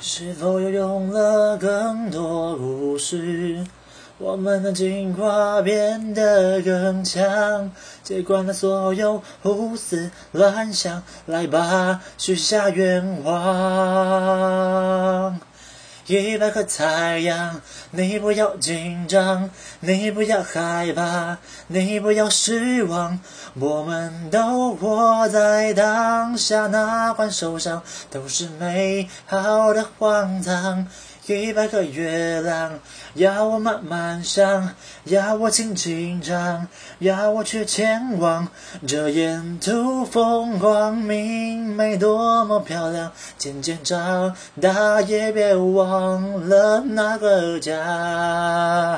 是否又用了更多故事？我们的进化变得更强，接管了所有胡思乱想。来吧，许下愿望。一百个太阳，你不要紧张，你不要害怕，你不要失望。我们都活在当下，哪管受伤，都是美好的荒唐。一百个月亮，要我慢慢想，要我轻轻唱，要我去前往。这沿途风光明媚，多么漂亮！渐渐长大，也别忘了那个家。